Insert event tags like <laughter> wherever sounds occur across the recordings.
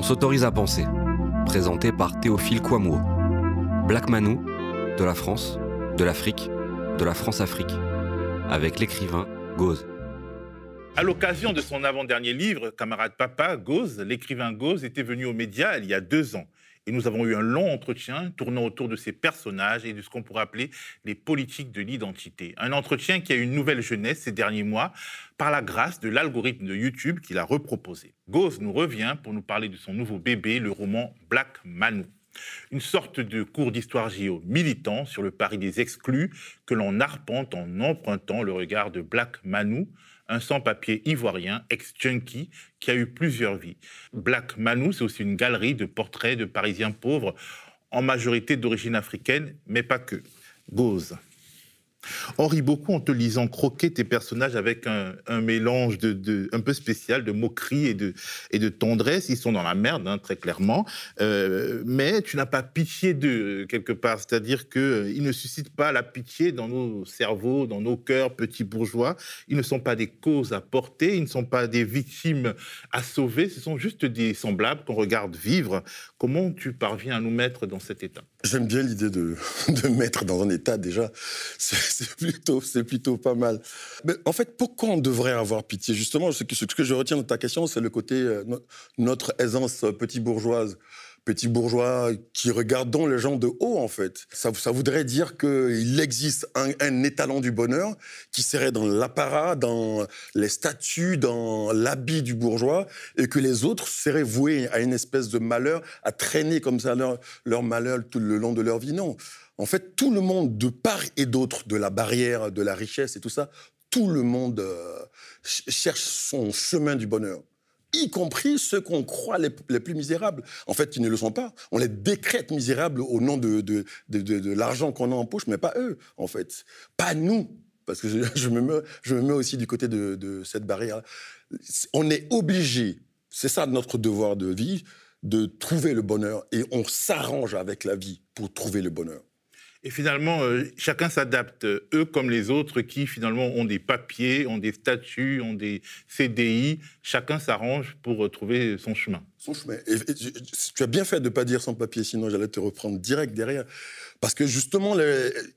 On s'autorise à penser, présenté par Théophile Kouamouo. Black Manou, de la France, de l'Afrique, de la France-Afrique, avec l'écrivain Gauze. À l'occasion de son avant-dernier livre, Camarade Papa, Gauze, l'écrivain Gauze était venu aux médias il y a deux ans. Et nous avons eu un long entretien tournant autour de ces personnages et de ce qu'on pourrait appeler les politiques de l'identité. Un entretien qui a eu une nouvelle jeunesse ces derniers mois par la grâce de l'algorithme de YouTube qu'il a reproposé. Gauze nous revient pour nous parler de son nouveau bébé, le roman Black Manu. Une sorte de cours d'histoire géo militant sur le pari des exclus que l'on arpente en empruntant le regard de Black Manu, un sans-papier ivoirien, ex-junkie, qui a eu plusieurs vies. Black Manu, c'est aussi une galerie de portraits de Parisiens pauvres, en majorité d'origine africaine, mais pas que. Gauze. Rit beaucoup en te lisant croquer tes personnages avec un, mélange de, un peu spécial de moquerie et de, tendresse. Ils sont dans la merde, hein, très clairement. Euh, mais tu n'as pas pitié d'eux, quelque part. C'est-à-dire qu'ils euh, ne suscitent pas la pitié dans nos cerveaux, dans nos cœurs petits bourgeois. Ils ne sont pas des causes à porter, ils ne sont pas des victimes à sauver. Ce sont juste des semblables qu'on regarde vivre. Comment tu parviens à nous mettre dans cet état? J'aime bien l'idée de, <laughs> de mettre dans un état déjà. C'est plutôt, c'est plutôt pas mal. Mais en fait, pourquoi on devrait avoir pitié? Justement, ce que, je retiens de ta question, c'est le côté euh, notre aisance petit bourgeoise petit bourgeois qui regardons les gens de haut, en fait. Ça, voudrait dire qu'il existe un, étalon du bonheur qui serait dans l'apparat, dans les statuts, dans l'habit du bourgeois, et que les autres seraient voués à une espèce de malheur, à traîner comme ça leur, leur malheur tout le long de leur vie. Non. En fait, tout le monde, de part et d'autre, de la barrière, de la richesse et tout ça, tout le monde euh, cherche son chemin du bonheur y compris ceux qu'on croit les, plus misérables. En fait, ils ne le sont pas. On les décrète misérables au nom de, de, de, l'argent qu'on a en poche, mais pas eux, en fait. Pas nous. Parce que je, me, mets, je me mets aussi du côté de, cette barrière. On est obligé, c'est ça notre devoir de vie, de trouver le bonheur. Et on s'arrange avec la vie pour trouver le bonheur. Et finalement, euh, chacun s'adapte, eux comme les autres qui finalement ont des papiers, ont des statuts, ont des CDI. Chacun s'arrange pour trouver son chemin. Son chemin. Tu as bien fait de ne pas dire sans papier, sinon j'allais te reprendre direct derrière. Parce que justement,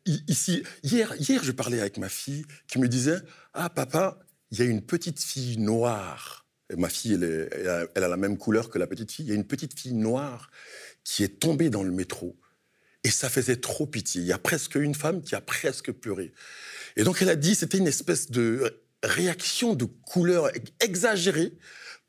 ici, hier, hier, je parlais avec ma fille qui me disait Ah, papa, il y a une petite fille noire. Et ma fille, elle a la même couleur que la petite fille. Il y a une petite fille noire qui est tombée dans le métro et ça faisait trop pitié. Il y a presque une femme qui a presque pleuré. Et donc elle a dit, c'était une espèce de réaction de couleur exagérée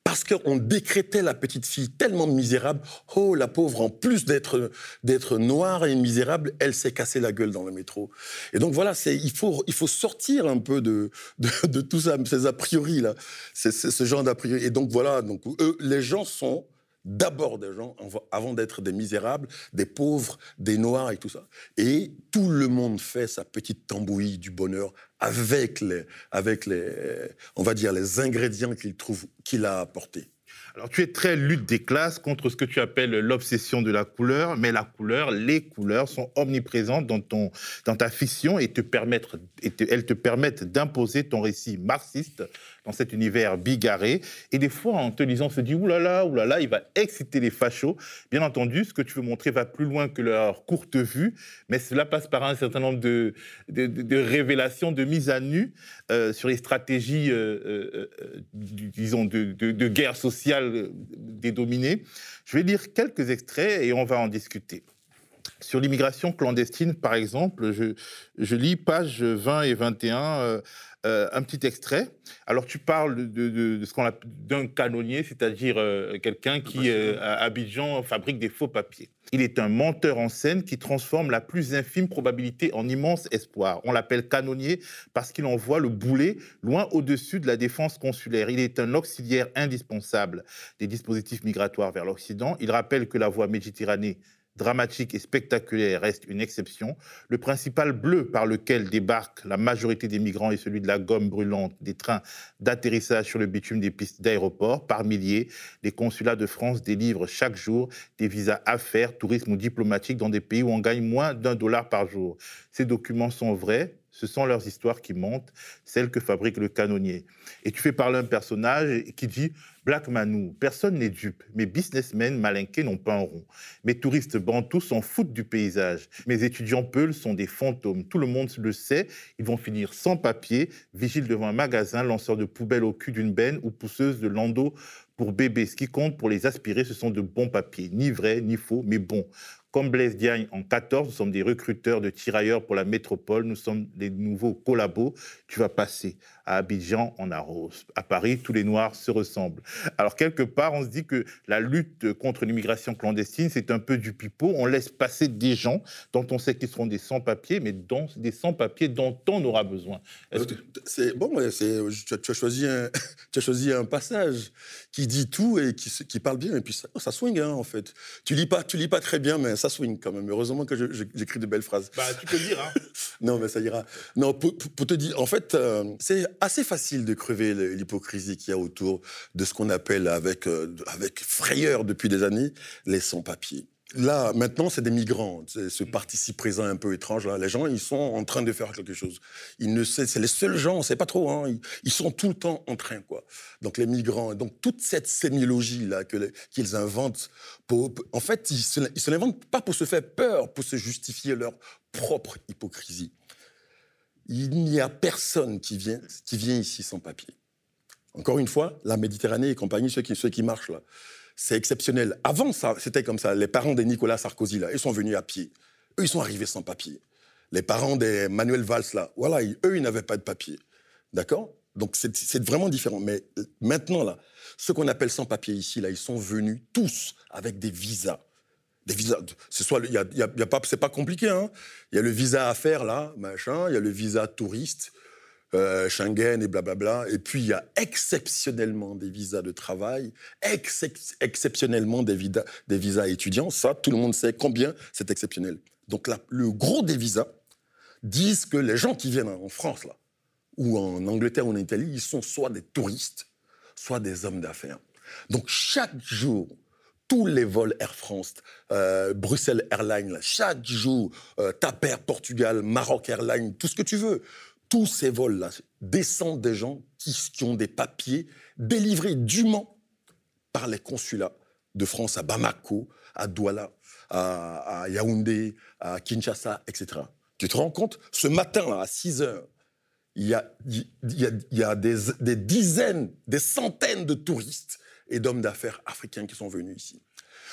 parce qu'on décrétait la petite fille tellement misérable. Oh, la pauvre, en plus d'être d'être noire et misérable, elle s'est cassée la gueule dans le métro. Et donc voilà, c'est il faut il faut sortir un peu de de, de tout ça, ces a priori là, c'est ce genre d'a priori. Et donc voilà, donc eux, les gens sont d'abord des gens avant d'être des misérables, des pauvres, des noirs et tout ça. Et tout le monde fait sa petite tambouille du bonheur avec les, avec les on va dire, les ingrédients qu'il trouve, qu'il a apportés. Alors, tu es très lutte des classes contre ce que tu appelles l'obsession de la couleur, mais la couleur, les couleurs sont omniprésentes dans, ton, dans ta fiction et, elles te permettent d'imposer ton récit marxiste dans cet univers bigarré. Et des fois, en te lisant, on se dit oulala, oulala, il va exciter les fachos. Bien entendu, ce que tu veux montrer va plus loin que leur courte vue, mais cela passe par un certain nombre de, révélations, de mises à nu euh, sur les stratégies, euh, euh, disons, de, guerre sociale des dominés. Je vais lire quelques extraits et on va en discuter. Sur l'immigration clandestine, par exemple, je, je, lis pages 20 et 21 euh, un petit extrait. Alors, tu parles de, ce qu'on d'un canonnier, c'est-à-dire euh, quelqu'un qui, euh, à Abidjan, fabrique des faux papiers. Il est un menteur en scène qui transforme la plus infime probabilité en immense espoir. On l'appelle canonnier parce qu'il envoie le boulet loin au-dessus de la défense consulaire. Il est un auxiliaire indispensable des dispositifs migratoires vers l'Occident. Il rappelle que la voie méditerranée dramatique et spectaculaire reste une exception, le principal bleu par lequel débarque la majorité des migrants est celui de la gomme brûlante des trains d'atterrissage sur le bitume des pistes d'aéroport. Par milliers, les consulats de France délivrent chaque jour des visas affaires, tourisme ou diplomatiques dans des pays où on gagne moins d'un dollar par jour. Ces documents sont vrais, Ce sont leurs histoires qui montent, celles que fabrique le canonnier. Et tu fais parler un personnage qui dit Black Manou, personne n'est dupe. Mes businessmen malinqués n'ont pas un rond. Mes touristes bantous s'en foutent du paysage. Mes étudiants peuls sont des fantômes. Tout le monde le sait. Ils vont finir sans papier, vigiles devant un magasin, lanceurs de poubelles au cul d'une benne ou pousseuses de landau pour bébé. Ce qui compte pour les aspirer, ce sont de bons papiers. Ni vrais, ni faux, mais bons. Comme Blaise Diagne en 14, nous sommes des recruteurs de tirailleurs pour la métropole. Nous sommes des nouveaux collabos. Tu vas passer. À Abidjan, on arrose. À Paris, tous les Noirs se ressemblent. Alors, quelque part, on se dit que la lutte contre l'immigration clandestine, c'est un peu du pipeau. On laisse passer des gens dont on sait qu'ils seront des sans-papiers, mais dont, des sans-papiers dont on aura besoin. C'est bon, tu, as choisi un, <laughs> tu as choisi un passage qui dit tout et qui, qui parle bien, et puis ça, ça swing, hein, en fait. Tu lis pas, tu lis pas très bien, mais ça swing quand même. Heureusement que j'écris de belles phrases. Bah, tu peux le dire, hein. <laughs> non, mais ça ira. Non, pour, te dire, en fait, euh, c'est assez facile de crever l'hypocrisie qu'il y a autour de ce qu'on appelle avec, euh, avec frayeur depuis des années les sans-papiers. Là, maintenant, c'est des migrants. Ce mm. participe présent un peu étrange, là, les gens, ils sont en train de faire quelque chose. Ils ne c'est les seuls gens, on sait pas trop. Hein, ils, sont tout le temps en train, quoi. Donc les migrants, donc toute cette sémiologie là qu'ils inventent, pour, en fait, ils se, se l'inventent pas pour se faire peur, pour se justifier leur propre hypocrisie. Il n'y a personne qui vient, qui vient ici sans papier. Encore une fois, la Méditerranée et compagnie, ceux qui, ceux qui marchent là, c'est exceptionnel. Avant, ça, c'était comme ça. Les parents de Nicolas Sarkozy, là, ils sont venus à pied. Eux, ils sont arrivés sans papier. Les parents des Manuel Valls, là, voilà, eux, ils n'avaient pas de papier. D'accord? Donc, c'est vraiment différent. Mais maintenant, là, ceux qu'on appelle sans papier ici, là, ils sont venus tous avec des visas. Soit, y a pas, c'est pas compliqué, hein. Il y a le visa à faire, là, machin. Il y a le visa touriste. Euh, Schengen et blablabla. Et puis, il y a exceptionnellement des visas de travail, exceptionnellement des, des, visas étudiants. Ça, tout le monde sait combien c'est exceptionnel. Donc, le gros des visas disent que les gens qui viennent en France, là, ou en Angleterre ou en Italie, ils sont soit des touristes, soit des hommes d'affaires. Donc, chaque jour, tous les vols Air France, euh, Bruxelles Airlines, chaque jour, euh, Taper Portugal, Maroc Airlines, tout ce que tu veux, tous ces vols-là descendent des gens qui, ont des papiers délivrés dûment par les consulats de France à Bamako, à Douala, à, Yaoundé, à Kinshasa, etc. Tu te rends compte? Ce matin, à 6 heures, il y a, des, dizaines, des centaines de touristes et d'hommes d'affaires africains qui sont venus ici.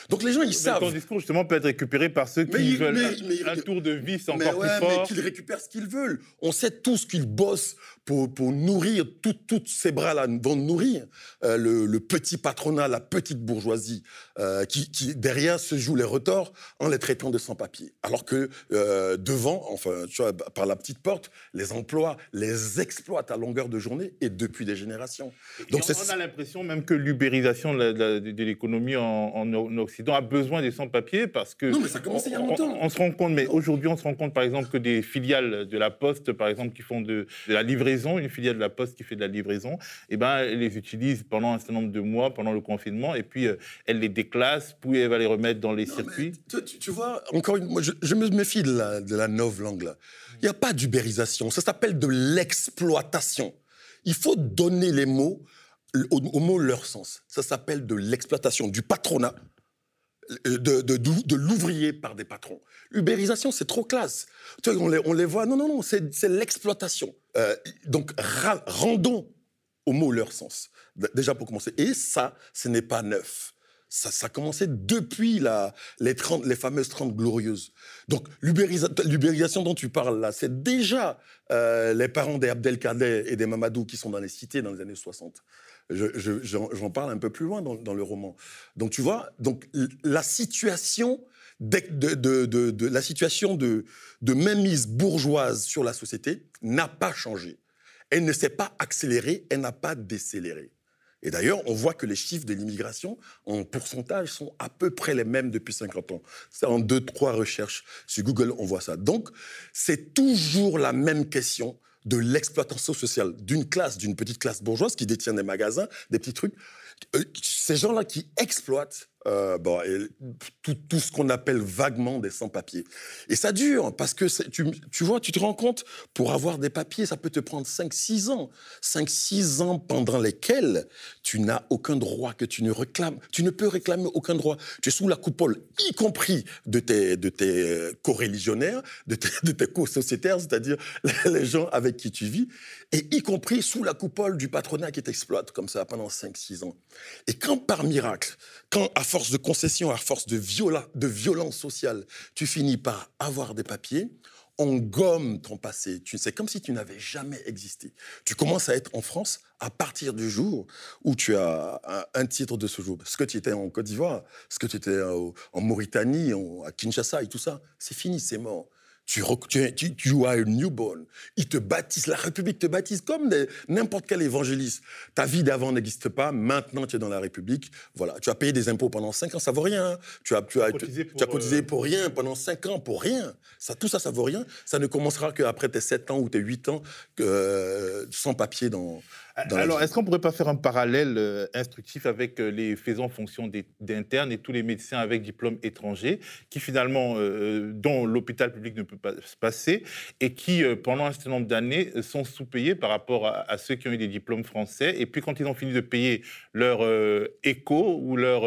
Donc les gens, ils savent. Ton discours, justement, peut être récupéré par ceux qui veulent un, tour de vie encore plus fort. Mais qu'ils récupèrent ce qu'ils veulent. On sait tous qu'ils bossent pour, pour nourrir, toutes ces bras-là vont nourrir euh, le, petit patronat, la petite bourgeoisie, euh, qui, qui, derrière se joue les retors en les traitant de sans-papiers. Alors que euh, devant, enfin, tu vois, par la petite porte, les emplois, les exploitent à longueur de journée et depuis des générations. Donc on, a l'impression même que l'ubérisation de l'économie en, en, Occident a besoin des sans-papiers parce que. Non, mais ça commence il y a longtemps. On, se rend compte, mais aujourd'hui, on se rend compte, par exemple, que des filiales de la Poste, par exemple, qui font de, de la livraison une filiale de la Poste qui fait de la livraison, eh ben, elle les utilise pendant un certain nombre de mois, pendant le confinement, et puis euh, elle les déclasse, puis elle va les remettre dans les circuits. Tu, vois, encore une moi, je, me méfie de la, de la langue là. Il n'y a pas d'ubérisation, ça s'appelle de l'exploitation. Il faut donner les mots, aux mots leur sens. Ça s'appelle de l'exploitation, du patronat euh, de, de, l'ouvrier par des patrons. Ubérisation, c'est trop classe. Tu vois, on, les, on les voit, non, non, non, c'est l'exploitation. Euh, donc, rendons aux mots leur sens, déjà pour commencer. Et ça, ce n'est pas neuf. Ça, ça a commencé depuis la, les, 30, les fameuses 30 glorieuses. Donc, l'ubérisation dont tu parles là, c'est déjà euh, les parents des Abdelkader et des Mamadou qui sont dans les cités dans les années 60 j'en parle un peu plus loin dans, le roman. Donc tu vois, donc la situation de, la situation de, de mainmise bourgeoise sur la société n'a pas changé. Elle ne s'est pas accélérée, elle n'a pas décéléré. Et d'ailleurs, on voit que les chiffres de l'immigration en pourcentage sont à peu près les mêmes depuis 50 ans. C'est en deux, trois recherches sur Google, on voit ça. Donc, c'est toujours la même question de l'exploitation sociale d'une classe, d'une petite classe bourgeoise qui détient des magasins, des petits trucs. Euh, ces gens-là qui exploitent euh, bon, tout, tout, ce qu'on appelle vaguement des sans-papiers. Et ça dure, parce que tu, tu, vois, tu te rends compte, pour avoir des papiers, ça peut te prendre 5-6 ans. 5-6 ans pendant lesquels tu n'as aucun droit que tu ne réclames. Tu ne peux réclamer aucun droit. Tu es sous la coupole, y compris de tes, de tes co-religionnaires, de tes, co-sociétaires, c'est-à-dire <laughs> les gens avec qui tu vis, et y compris sous la coupole du patronat qui t'exploite comme ça pendant 5-6 ans. Et quand par miracle, quand à force de concession, à force de, de violence sociale, tu finis par avoir des papiers, on gomme ton passé. C'est comme si tu n'avais jamais existé. Tu commences à être en France à partir du jour où tu as un, titre de ce jour. Ce que tu étais en Côte d'Ivoire, ce que tu étais en Mauritanie, à Kinshasa et tout ça, c'est fini, c'est mort tu, tu, tu, as un newborn. Ils te baptisent, la République te baptise comme n'importe quel évangéliste. Ta vie d'avant n'existe pas, maintenant tu es dans la République. Voilà, tu as payé des impôts pendant 5 ans, ça vaut rien. Tu as, tu as, cotisé, pour, tu as cotisé euh, pour rien pendant 5 ans, pour rien. Ça, tout ça, ça vaut rien. Ça ne commencera qu'après tes 7 ans ou tes 8 ans euh, sans papier dans, alors, est-ce qu'on ne pourrait pas faire un parallèle euh, instructif avec euh, les faisant fonction d'internes et tous les médecins avec diplôme étranger, qui finalement, euh, dont l'hôpital public ne peut pas se passer, et qui, pendant un certain nombre d'années, sont sous-payés par rapport à, ceux qui ont eu des diplômes français, et puis quand ils ont fini de payer leur éco ou leur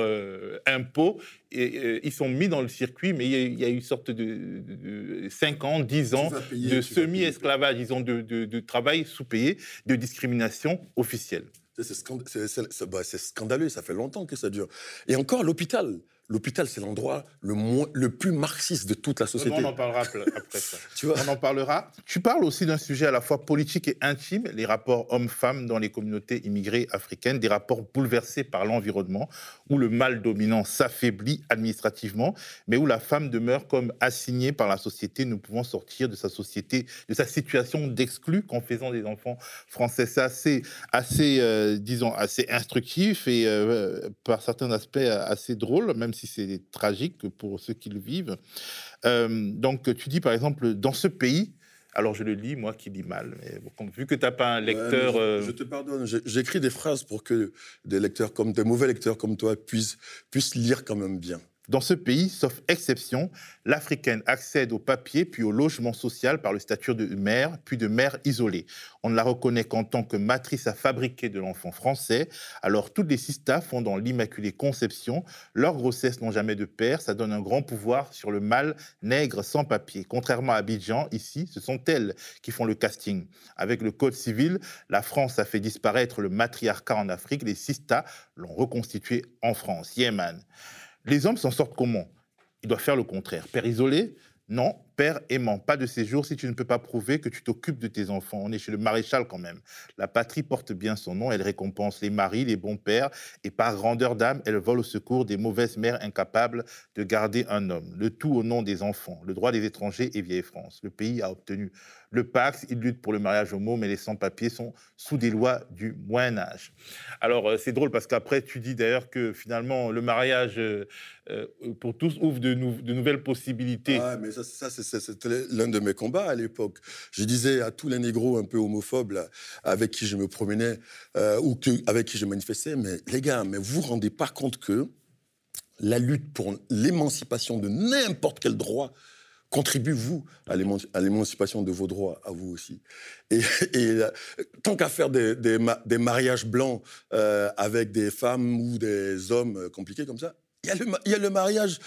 impôt, et, ils sont mis dans le circuit, mais il y a, eu une sorte de, 5 ans, 10 ans de semi-esclavage, disons, de, de travail sous-payé, de discrimination officielle. Bah, c'est scandaleux, ça fait longtemps que ça dure. Et encore, l'hôpital, l'hôpital, c'est l'endroit le, le plus marxiste de toute la société. on en parlera <laughs> après ça. tu vois on en parlera. Tu parles aussi d'un sujet à la fois politique et intime, les rapports hommes-femmes dans les communautés immigrées africaines, des rapports bouleversés par l'environnement, où le mal dominant s'affaiblit administrativement, mais où la femme demeure comme assignée par la société. Nous pouvons sortir de sa société, de sa situation d'exclus qu'en faisant des enfants français. C'est assez, assez euh, disons, assez instructif et euh, par certains aspects assez drôle, même si c'est tragique pour ceux qui le vivent. Euh, donc, tu dis par exemple, dans ce pays, alors je le lis, moi qui lis mal, mais vu que tu n'as pas un lecteur... Euh, je, te pardonne, j'écris des phrases pour que des lecteurs comme des mauvais lecteurs comme toi puissent, puissent lire quand même bien. Dans ce pays, sauf exception, l'Africaine accède au papier puis au logement social par le statut de mère, puis de mère isolée. On ne la reconnaît qu'en tant que matrice à fabriquer de l'enfant français. Alors toutes les sistas font dans l'Immaculée Conception. Leurs grossesses n'ont jamais de père, ça donne un grand pouvoir sur le mâle nègre sans papier. Contrairement à Abidjan, ici, ce sont elles qui font le casting. Avec le Code civil, la France a fait disparaître le matriarcat en Afrique. Les sistas l'ont reconstitué en France. Yemen. Les hommes s'en sortent comment? Ils doivent faire le contraire. Père isolé? Non. Père aimant. Pas de séjour si tu ne peux pas prouver que tu t'occupes de tes enfants. On est chez le maréchal quand même. La patrie porte bien son nom. Elle récompense les maris, les bons pères. Et par grandeur d'âme, elle vole au secours des mauvaises mères incapables de garder un homme. Le tout au nom des enfants. Le droit des étrangers et vieille France. Le pays a obtenu le Pax, il lutte pour le mariage homo, mais les sans-papiers sont sous des lois du Moyen Âge. Alors euh, c'est drôle parce qu'après tu dis d'ailleurs que finalement le mariage euh, euh, pour tous ouvre de, nouvelles possibilités. Mais ça, c'était l'un de mes combats à l'époque. Je disais à tous les négros un peu homophobes avec qui je me promenais ou avec qui je manifestais, mais les gars, mais vous vous rendez pas compte que la lutte pour l'émancipation de n'importe quel droit contribuez, vous, à l'émancipation de vos droits, à vous aussi. Et, euh, tant qu'à faire des, mariages blancs euh, avec des femmes ou des hommes euh, compliqués comme ça, il y, a le, il y a le mariage,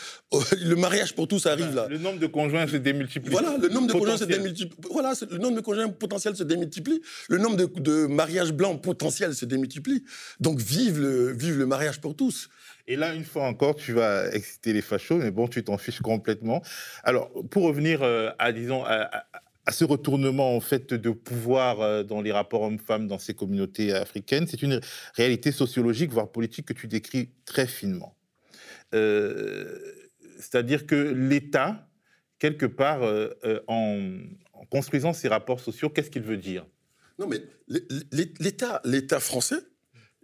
le mariage pour tous arrive là. Le nombre de conjoints se démultiplie. Voilà, le nombre de conjoints se démultiplie. Voilà, le nombre de conjoints potentiels se démultiplie. Le nombre de, de mariages blancs potentiels se démultiplie. Donc vive le, vive le mariage pour tous. Et là, une fois encore, tu vas exciter les fachos, mais bon, tu t'en fiches complètement. Alors, pour revenir euh, à, disons, à, ce retournement en fait de pouvoir euh, dans les rapports hommes-femmes dans ces communautés africaines, c'est une réalité sociologique, voire politique, que tu décris très finement. Euh, c'est-à-dire que l'État, quelque part, en, en construisant ces rapports sociaux, qu'est-ce qu'il veut dire? Non, mais l'État, l'État français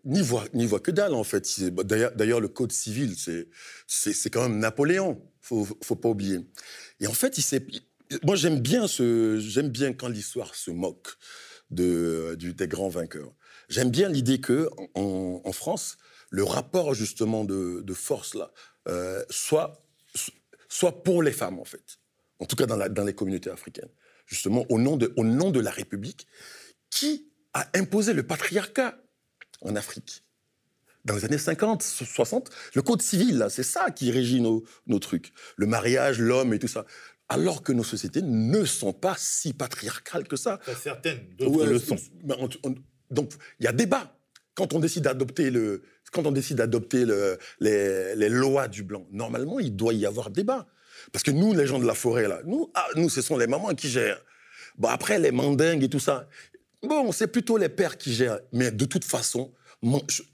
n'y voit, n'y voit que dalle, en fait. D'ailleurs, le Code civil, c'est quand même Napoléon, faut, faut pas oublier. Et en fait, moi, j'aime bien, ce, bien quand l'histoire se moque de, des grands vainqueurs. J'aime bien l'idée que en, France, le rapport justement de, force là euh, soit, soit pour les femmes en fait, en tout cas dans, la, dans les communautés africaines, justement au nom, de, au nom de la République, qui a imposé le patriarcat en Afrique? Dans les années 50, 60, le code civil, c'est ça qui régit nos, nos trucs. Le mariage, l'homme et tout ça alors que nos sociétés ne sont pas si patriarcales que ça. Certaines, d'autres le sont. donc, il y a débat. Quand on décide d'adopter le, quand on décide d'adopter le, les, lois du blanc, normalement, il doit y avoir débat. Parce que nous, les gens de la forêt, là, nous, ah, nous, ce sont les mamans qui gèrent. Bon, après, les mandingues et tout ça, bon, c'est plutôt les pères qui gèrent. Mais de toute façon,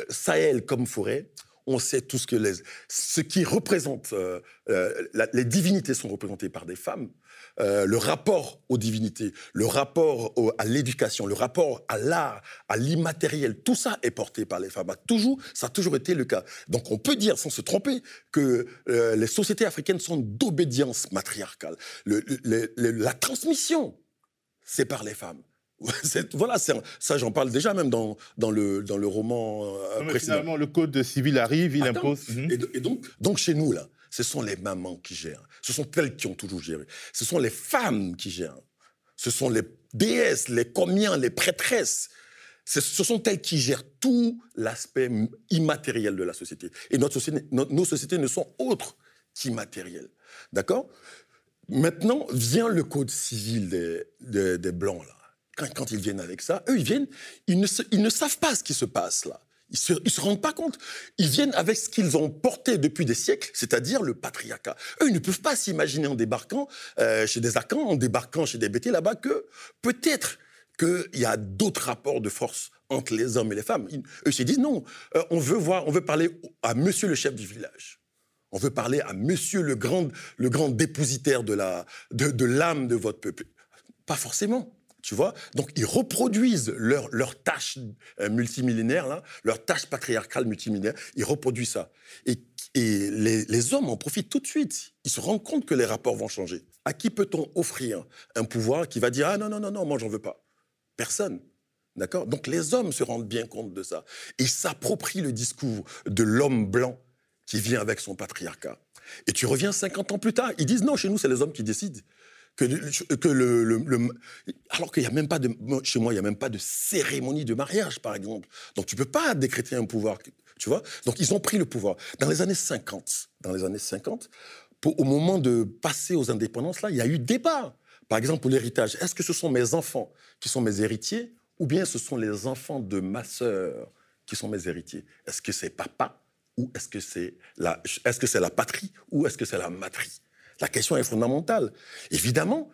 Sahel comme forêt, on sait tout ce que les, ce qui représente, euh, euh, les divinités sont représentées par des femmes, euh, le rapport aux divinités, le rapport à l'éducation, le rapport à l'art, à l'immatériel, tout ça est porté par les femmes. toujours, ça a toujours été le cas. Donc on peut dire, sans se tromper, que les sociétés africaines sont d'obédience matriarcale. la transmission, c'est par les femmes. <laughs> voilà, ça j'en parle déjà même dans, dans, le, dans le roman euh, précédent. Finalement, le code civil arrive, il impose. Mhm. Et, donc, donc chez nous, là, ce sont les mamans qui gèrent. Ce sont elles qui ont toujours géré. Ce sont les femmes qui gèrent. Ce sont les déesses, les comiens, les prêtresses. Ce sont elles qui gèrent tout l'aspect immatériel de la société. Et notre société, nos sociétés ne sont autres qu'immatérielles. D'accord? Maintenant vient le code civil des, Blancs, là quand, ils viennent avec ça, eux, ils viennent, ils ne, savent pas ce qui se passe là. Ils se, se rendent pas compte. Ils viennent avec ce qu'ils ont porté depuis des siècles, c'est-à-dire le patriarcat. Eux, ils ne peuvent pas s'imaginer en débarquant euh, chez des Akans, en débarquant chez des BT là-bas, que peut-être qu'il y a d'autres rapports de force entre les hommes et les femmes. eux, ils disent non, euh, on veut voir, on veut parler à monsieur le chef du village. On veut parler à monsieur le grand, le grand dépositaire de l'âme de, de, de votre peuple. Pas forcément. Tu vois? Donc, ils reproduisent leur, tâche euh, multimillénaire, leur tâche patriarcale multimillénaire, ils reproduisent ça. Et, les, hommes en profitent tout de suite. Ils se rendent compte que les rapports vont changer. À qui peut-on offrir un pouvoir qui va dire Ah non, non, non, non, moi, j'en veux pas? Personne. D'accord? Donc, les hommes se rendent bien compte de ça. Ils s'approprient le discours de l'homme blanc qui vient avec son patriarcat. Et tu reviens 50 ans plus tard, ils disent non, chez nous, c'est les hommes qui décident que, le, alors qu'il y a même pas de chez moi il y a même pas de cérémonie de mariage par exemple. Donc tu peux pas décréter un pouvoir tu vois. Donc ils ont pris le pouvoir. Dans les années 50 dans les années 50 au moment de passer aux indépendances là il y a eu débat. Par exemple pour l'héritage est-ce que ce sont mes enfants qui sont mes héritiers ou bien ce sont les enfants de ma sœur qui sont mes héritiers? Est-ce que c'est papa ou est-ce que c'est la est-ce que c'est la patrie ou est-ce que c'est la matrie la question est fondamentale. Évidemment,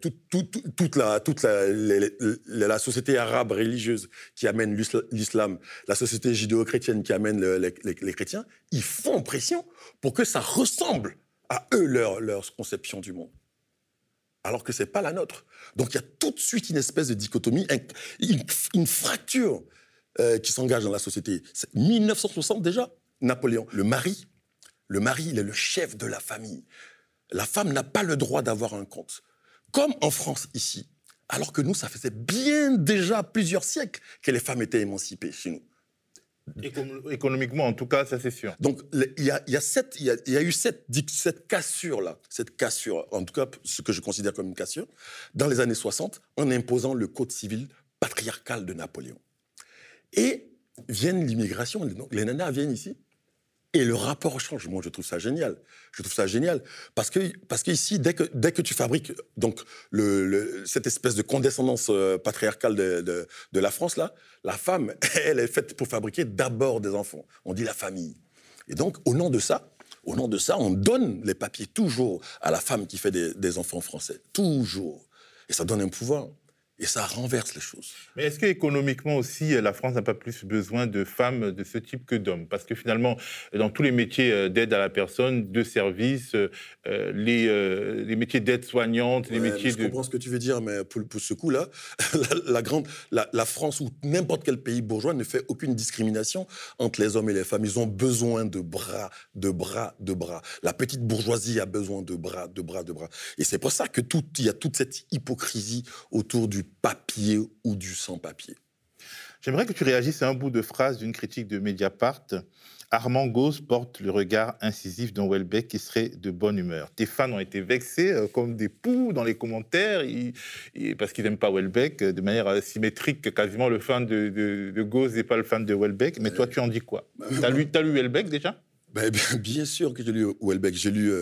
toute, la, société arabe religieuse qui amène l'islam, la société judéo-chrétienne qui amène les, chrétiens, ils font pression pour que ça ressemble à eux leur, leur conception du monde. Alors que ce n'est pas la nôtre. Donc il y a tout de suite une espèce de dichotomie, une, fracture euh, qui s'engage dans la société. 1960 déjà, Napoléon, le mari, le mari, il est le chef de la famille la femme n'a pas le droit d'avoir un compte. Comme en France ici. Alors que nous, ça faisait bien déjà plusieurs siècles que les femmes étaient émancipées chez nous. Économiquement, en tout cas, ça c'est sûr. Donc, il y a, eu cette, cette cassure-là, cette cassure, en tout cas, ce que je considère comme une cassure, dans les années 60, en imposant le code civil patriarcal de Napoléon. Et viennent l'immigration, les nanas viennent ici, et le rapport change. Moi, je trouve ça génial. Je trouve ça génial parce que parce qu'ici, dès que dès que tu fabriques donc cette espèce de condescendance euh, patriarcale de, de, de, la France là, la femme, <laughs> elle est faite pour fabriquer d'abord des enfants. On dit la famille. Et donc, au nom de ça, au nom de ça, on donne les papiers toujours à la femme qui fait des, des enfants français. Toujours. Et ça donne un pouvoir. Et ça renverse les choses. Mais est-ce qu'économiquement aussi, la France n'a pas plus besoin de femmes de ce type que d'hommes? Parce que finalement, dans tous les métiers euh, d'aide à la personne, de service, euh, les, euh, les, métiers d'aide soignante, les métiers je de... Je comprends ce que tu veux dire, mais pour, pour ce coup-là, <laughs> la, grande, la, la, France ou n'importe quel pays bourgeois ne fait aucune discrimination entre les hommes et les femmes. Ils ont besoin de bras, de bras, de bras. La petite bourgeoisie a besoin de bras, de bras, de bras. Et c'est pour ça que tout, il y a toute cette hypocrisie autour du papier ou du sans-papier. J'aimerais que tu réagisses à un bout de phrase d'une critique de Mediapart. Armand Gauss porte le regard incisif d'un Welbeck qui serait de bonne humeur. Tes fans ont été vexés euh, comme des poux dans les commentaires parce qu'ils n'aiment pas Welbeck euh, de manière euh, symétrique. Quasiment le fan de, de, Gauss n'est pas le fan de Welbeck. Mais toi, tu en dis quoi? T'as lu, as lu Welbeck déjà? Ben, <laughs> bien, sûr que j'ai lu Welbeck. J'ai lu,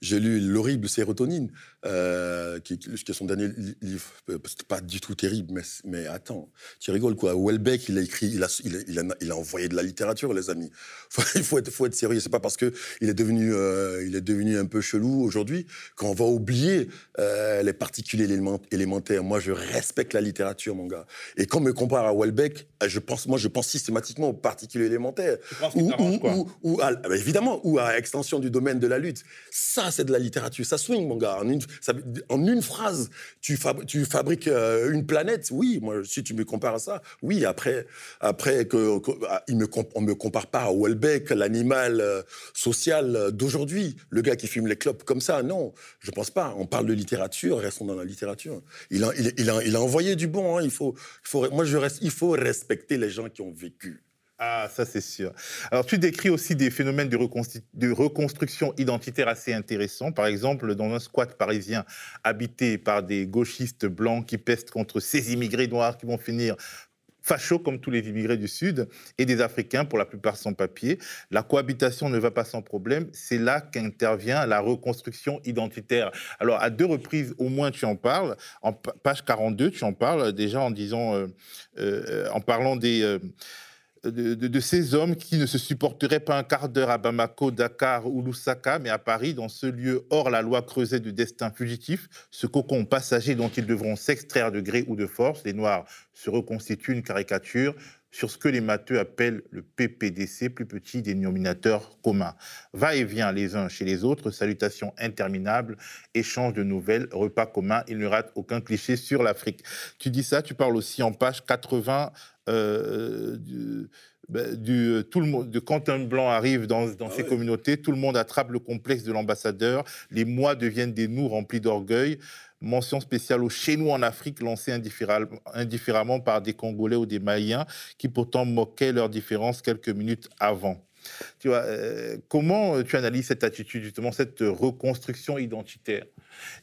j'ai lu L'horrible sérotonine. Euh, qui, qui, est son dernier livre. Euh, c'est pas du tout terrible, mais, mais attends, tu rigoles quoi. Welbeck, il a écrit, il a, il, a, il a, envoyé de la littérature, les amis. <laughs> il faut être, faut être sérieux. C'est pas parce que il est devenu, euh, il est devenu un peu chelou aujourd'hui qu'on va oublier les particules élémentaires. Moi, je respecte la littérature, mon gars. Et quand on me compare à Welbeck, je pense, moi, je pense systématiquement aux particules élémentaires. ou, ou, ou, à, évidemment, ou à extension du domaine de la lutte. Ça, c'est de la littérature. Ça swing, mon gars. En une, phrase, tu, tu fabriques euh, une planète. Oui, moi, si tu me compares à ça, oui. Après, après que, ah, il me, on me compare pas à Welbeck, l'animal euh, social d'aujourd'hui, le gars qui fume les clopes comme ça. Non, je pense pas. On parle de littérature, restons dans la littérature. Il a, il, a, il a envoyé du bon. Hein. Il faut, faut, moi, je reste, il faut respecter les gens qui ont vécu. Ah, ça c'est sûr. Alors tu décris aussi des phénomènes de, reconstruction identitaire assez intéressants. Par exemple, dans un squat parisien habité par des gauchistes blancs qui pestent contre ces immigrés noirs qui vont finir fachos comme tous les immigrés du Sud et des Africains, pour la plupart sans papier. La cohabitation ne va pas sans problème. C'est là qu'intervient la reconstruction identitaire. Alors, à deux reprises, au moins, tu en parles. En page 42, tu en parles déjà en disant, euh, euh, en parlant des... Euh, de, ces hommes qui ne se supporteraient pas un quart d'heure à Bamako, Dakar ou Lusaka, mais à Paris, dans ce lieu hors la loi creusée de destin fugitif, ce cocon passager dont ils devront s'extraire de gré ou de force. Les Noirs se reconstituent une caricature sur ce que les matheux appellent le PPDC, plus petit dénominateur commun. Va-et-vient les uns chez les autres, salutations interminables, échange de nouvelles, repas communs, il ne rate aucun cliché sur l'Afrique. Tu dis ça, tu parles aussi en page 80 euh, du, ben, du, tout le monde, de quand un blanc arrive dans, dans ah ces communautés, tout le monde attrape le complexe de l'ambassadeur. Les mois deviennent des nous remplis d'orgueil. Mention spéciale aux chez nous en Afrique, lancée indifféremment par des Congolais ou des Maliens qui pourtant moquaient leurs différences quelques minutes avant. Tu vois, euh, comment tu analyses cette attitude, justement, cette reconstruction identitaire?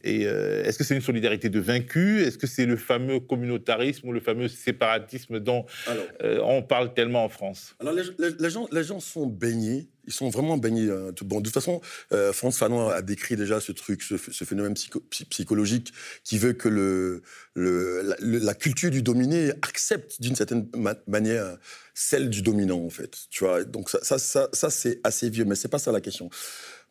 Et euh, est-ce que c'est une solidarité de vaincus? Est-ce que c'est le fameux communautarisme ou le fameux séparatisme dont euh, on parle tellement en France? Alors, les, gens, les gens sont baignés ils sont vraiment baignés. Hein. Bon, de toute façon, euh, France Fanon a décrit déjà ce truc, ce, phénomène psychologique qui veut que le, la, culture du dominé accepte d'une certaine manière celle du dominant, en fait. Tu vois, donc ça, ça, ça, c'est assez vieux, mais c'est pas ça la question.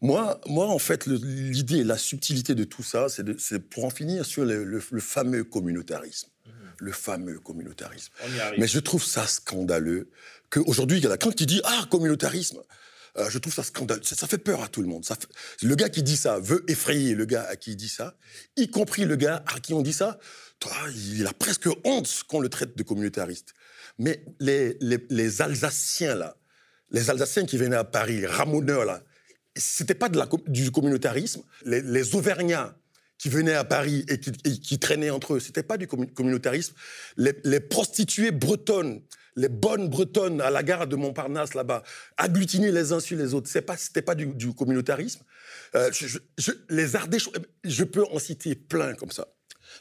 Moi, moi, en fait, l'idée, la subtilité de tout ça, c'est pour en finir sur le, fameux communautarisme. Mmh. Le fameux communautarisme. Mais je trouve ça scandaleux qu'aujourd'hui, quand tu dis Ah, communautarisme, euh, je trouve ça scandaleux. Ça, fait peur à tout le monde. Ça Le gars qui dit ça veut effrayer le gars à qui il dit ça, y compris le gars à qui on dit ça. Toi, il a presque honte qu'on le traite de communautariste. Mais les, les, Alsaciens, là, les Alsaciens qui venaient à Paris, les ramoneurs, là, c'était pas de la, du communautarisme. Les, Auvergnats qui venaient à Paris et qui, traînaient entre eux, c'était pas du communautarisme. Les, prostituées bretonnes les bonnes bretonnes à la gare de Montparnasse là-bas, agglutiner les uns sur les autres, c'est pas, c'était pas du, communautarisme. Euh, les Ardèches, je peux en citer plein comme ça.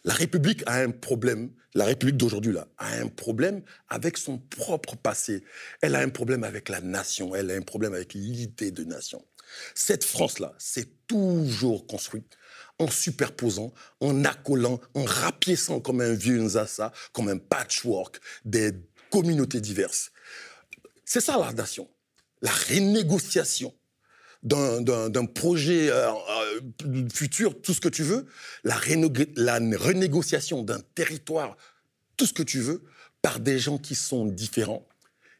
La République a un problème, la République d'aujourd'hui là, a un problème avec son propre passé. Elle a un problème avec la nation, elle a un problème avec l'idée de nation. Cette France-là, c'est toujours construite en superposant, en accolant, en rapiéçant comme un vieux Nzassa, comme un patchwork des communautés diverses. C'est ça la nation. La renégociation d'un projet euh, euh, futur, tout ce que tu veux, la, la renégociation d'un territoire, tout ce que tu veux, par des gens qui sont différents.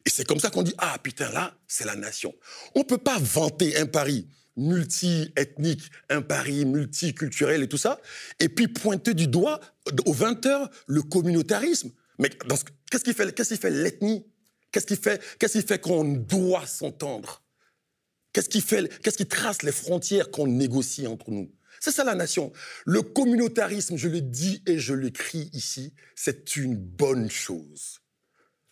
Et c'est comme ça qu'on dit, ah putain, là, c'est la nation. On ne peut pas vanter un Paris multi-ethnique, un Paris multiculturel et tout ça, et puis pointer du doigt, aux 20 heures, le communautarisme. Mais qu'est-ce qui fait, fait l'ethnie? Qu'est-ce qui fait, qu'est-ce qui fait qu'on doit s'entendre? Qu'est-ce qui fait, qu'est-ce qui trace les frontières qu'on négocie entre nous? C'est ça la nation. Le communautarisme, je le dis et je l'écris ici, c'est une bonne chose.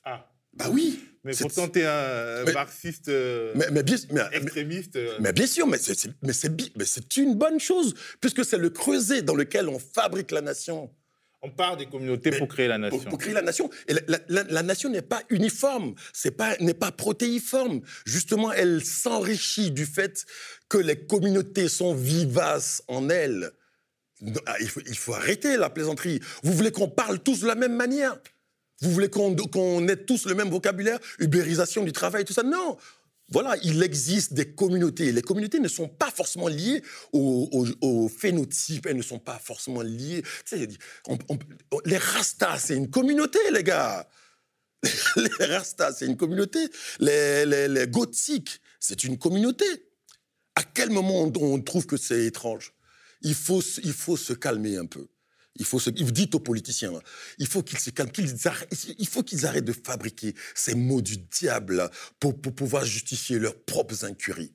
Ah. Bah oui. Mais pourtant, tu es un Mais- marxiste euh, Mais, mais extrémiste. euh, mais bien sûr, mais c'est- une bonne chose, puisque c'est le creuset dans lequel on fabrique la nation. On part des communautés pour créer la nation. pour créer la nation. Et la, la- la- la nation n'est pas uniforme, c'est pas n'est pas protéiforme. Justement, elle s'enrichit du fait que les communautés sont vivaces en elles. Ah, Il faut, il faut arrêter la plaisanterie. Vous voulez qu'on parle tous de la même manière? Vous voulez qu'on ait tous le même vocabulaire Ubérisation du travail, tout ça? Non voilà, il existe des communautés. Les communautés ne sont pas forcément liées au, au- phénotype, elles ne sont pas forcément liées. Tu sais, on- on- les Rastas, c'est une communauté, les gars. <laughs> Les Rastas, c'est une communauté. Les, Gothiques, c'est une communauté. À quel moment on, on trouve que c'est étrange? Il faut, il faut se calmer un peu. Il faut se, vous dites aux politiciens, il faut qu'ils se calment, qu'ils arrêtent, il faut qu'ils arrêtent de fabriquer ces mots du diable pour, pouvoir justifier leurs propres incuries.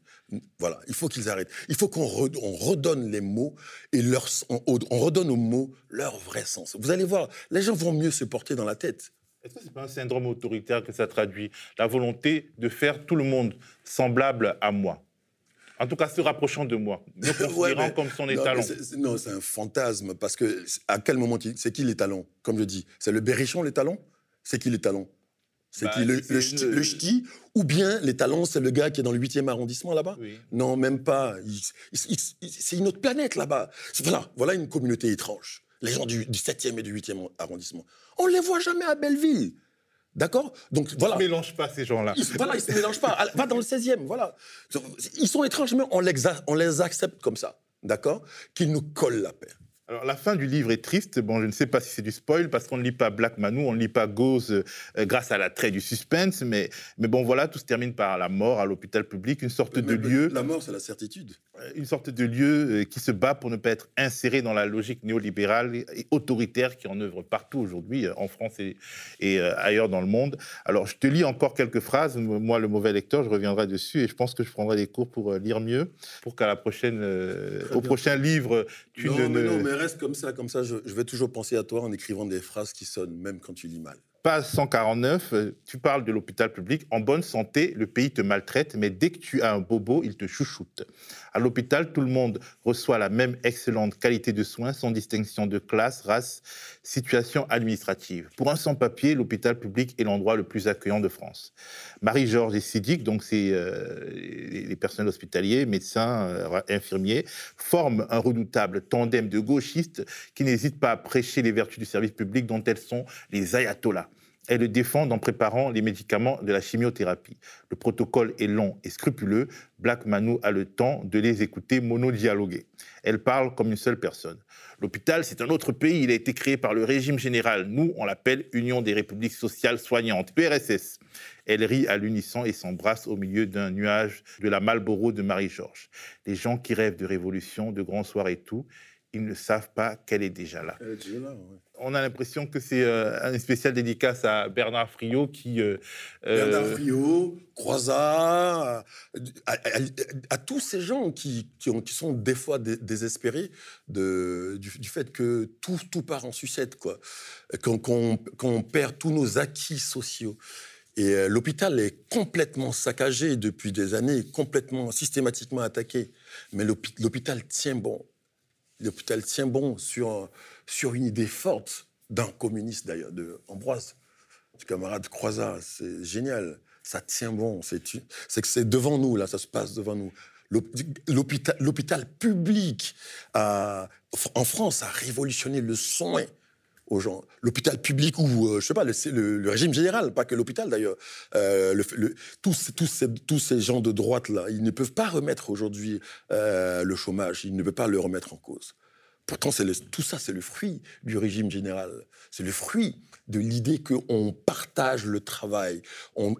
Voilà, il faut qu'ils arrêtent. Il faut qu'on re- on redonne les mots et leur, on, on redonne aux mots leur vrai sens. Vous allez voir, les gens vont mieux se porter dans la tête. Est-ce que c'est pas un syndrome autoritaire que ça traduit La volonté de faire tout le monde semblable à moi. En tout cas, se rapprochant de moi, me <laughs> considérant Ouais, comme son étalon. Non, c'est un fantasme parce que à quel moment c'est qui les talons Comme je dis, c'est le berrichon les talons C'est qui les talons C'est Bah, qui le, le, ch'ti, le ch'ti? Ou bien les talons, c'est le gars qui est dans le 8e arrondissement là-bas? Oui. Non, même pas. C'est une autre planète là-bas. Voilà, voilà une communauté étrange. Les gens du, du 7e et du 8e arrondissement. On les voit jamais à Belleville. D'accord? Donc voilà. Ne mélange pas ces gens-là. Ils, voilà, ils se mélangent pas. Va dans le 16e, voilà. Ils sont étranges, mais on, l'exa- on les accepte comme ça, d'accord? Qu'ils nous collent la paix. Alors, la fin du livre est triste. Bon, je ne sais pas si c'est du spoil, parce qu'on ne lit pas Black Manu, on ne lit pas Gauze euh, grâce à l'attrait du suspense. Mais, mais bon, voilà, tout se termine par la mort à l'hôpital public, une sorte de Mais- lieu, La mort, c'est la certitude. une sorte de lieu euh, qui se bat pour ne pas être inséré dans la logique néolibérale et autoritaire qui en œuvre partout aujourd'hui, euh, en France et, et, euh, ailleurs dans le monde. Alors, je te lis encore quelques phrases. Moi, le mauvais lecteur, je reviendrai dessus et je pense que je prendrai des cours pour euh, lire mieux, pour qu'à la prochaine, euh, au bien. prochain livre, tu non, ne, mais ne- non, mais reste comme ça, comme ça. Je, je vais toujours penser à toi en écrivant des phrases qui sonnent, même quand tu lis mal. Page 149, euh, tu parles de l'hôpital public. En bonne santé, le pays te maltraite, mais dès que tu as un bobo, il te chouchoute. À l'hôpital, tout le monde reçoit la même excellente qualité de soins sans distinction de classe, race, situation administrative. Pour un sans-papier, l'hôpital public est l'endroit le plus accueillant de France. Marie-Georges et Sidic, donc c'est euh, les personnels hospitaliers, médecins, euh, infirmiers, forment un redoutable tandem de gauchistes qui n'hésitent pas à prêcher les vertus du service public dont elles sont les ayatollahs. Elles le défendent en préparant les médicaments de la chimiothérapie. Le protocole est long et scrupuleux. Black Manu a le temps de les écouter monodialoguer. Elle parle comme une seule personne. L'hôpital, c'est un autre pays. Il a été créé par le régime général. Nous, on l'appelle Union des républiques sociales soignantes, PRSS. Elle rit à l'unisson et s'embrasse au milieu d'un nuage de la Malboro de Marie-Georges. Les gens qui rêvent de révolution, de grands soirs et tout, ils ne savent pas qu'elle est déjà là. On a l'impression que c'est euh, un spécial dédicace à Bernard Friot qui. euh, euh, Bernard Friot, Croizat, à, tous ces gens qui, qui, ont- qui sont des fois dé- désespérés du, fait que tout, tout part en sucette, quoi. Qu'on qu'on perd tous nos acquis sociaux. Et l'hôpital est complètement saccagé depuis des années, complètement, systématiquement attaqué. Mais l'hôpi- l'hôpital tient bon. L'hôpital tient bon sur, sur une idée forte d'un communiste d'ailleurs, de Ambroise, du camarade Croizat. C'est génial. Ça tient bon. C'est que c'est devant nous, là, ça se passe devant nous. L'hôp- L'hôpital public en France a révolutionné le soin aux gens. L'hôpital public ou, euh, je sais pas, le, le- régime général, pas que l'hôpital d'ailleurs. Euh, tous ces gens de droite-là, ils ne peuvent pas remettre aujourd'hui euh, le chômage, ils ne peuvent pas le remettre en cause. Pourtant, le- tout ça, c'est le fruit du régime général. C'est le fruit de l'idée qu'on partage le travail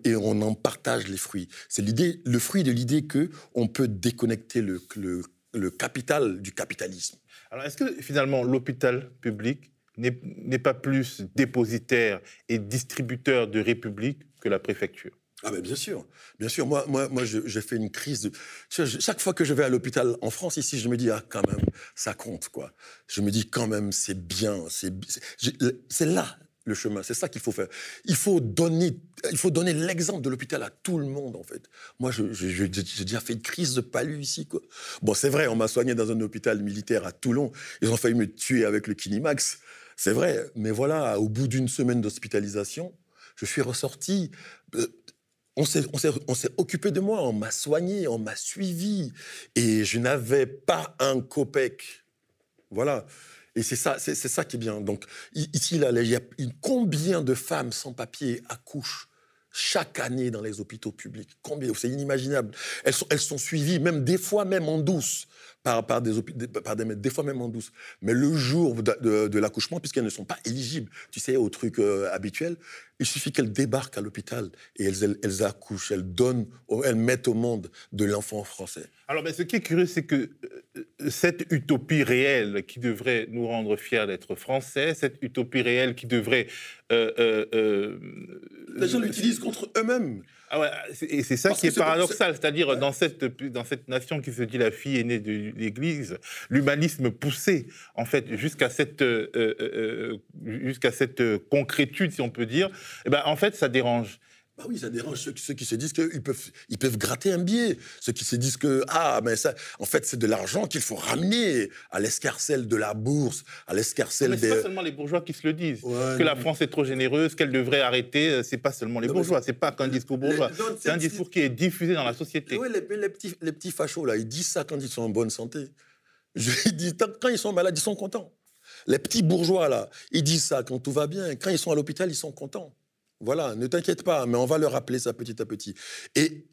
et on en partage les fruits. C'est le fruit de l'idée que on peut déconnecter le, le- capital du capitalisme. Alors, est-ce que finalement l'hôpital public n'est pas plus dépositaire et distributeur de république que la préfecture? Ah ben bien sûr, bien sûr. Moi, moi, moi, j'ai fait une crise. De... Chaque fois que je vais à l'hôpital en France ici, je me dis ah quand même, ça compte quoi. Je me dis quand même, c'est bien, c'est là le chemin. C'est ça qu'il faut faire. Il faut donner, il faut donner l'exemple de l'hôpital à tout le monde, en fait. Moi, j'ai déjà fait une crise de palu ici, quoi. Bon, c'est vrai, on m'a soigné dans un hôpital militaire à Toulon. Ils ont failli me tuer avec le Kinimax. C'est vrai. Mais voilà, au bout d'une semaine d'hospitalisation, je suis ressorti. Euh, on s'est occupé de moi, on m'a soigné, on m'a suivi. Et je n'avais pas un copec. Voilà. Et c'est ça, c'est ça qui est bien. Donc ici, là, il y a combien de femmes sans papier accouchent chaque année dans les hôpitaux publics? Combien? C'est inimaginable. Elles sont, suivies, même des fois même en douce par, par, des, par des, des fois même en douce. Mais le jour de, l'accouchement, puisqu'elles ne sont pas éligibles, tu sais, au truc euh, habituel, il suffit qu'elles débarquent à l'hôpital et elles, elles, accouchent, elles donnent, elles mettent au monde de l'enfant français. Alors, mais ce qui est curieux, c'est que euh, cette utopie réelle qui devrait nous rendre fiers d'être français, cette utopie réelle qui devrait... Euh, Les gens l'utilisent contre eux-mêmes. Ah et c'est ça qui est, paradoxal, c'est-à-dire dans, cette, dans cette nation qui se dit la fille aînée de l'Église, l'humanisme poussé en fait jusqu'à cette, euh, euh, euh, jusqu'à cette concrétude, si on peut dire, eh ben, en fait ça dérange. Bah oui, ça dérange ceux, qui se disent qu'ils peuvent, ils peuvent gratter un billet. Ceux qui se disent que, ah, mais ça, en fait, c'est de l'argent qu'il faut ramener à l'escarcelle de la bourse, à l'escarcelle des. C'est pas seulement les bourgeois qui se le disent. que la France est trop généreuse, qu'elle devrait arrêter. Euh, c'est pas seulement les bourgeois. C'est pas qu'un discours bourgeois. C'est un discours qui est diffusé dans la société. Oui, les, les, petits, les petits fachos, là, ils disent ça quand ils sont en bonne santé. Je <laughs> dis, quand ils sont malades, ils sont contents. Les petits bourgeois, là, ils disent ça quand tout va bien. Quand ils sont à l'hôpital, ils sont contents. Voilà, ne t'inquiète pas, mais on va leur rappeler ça petit à petit. Et,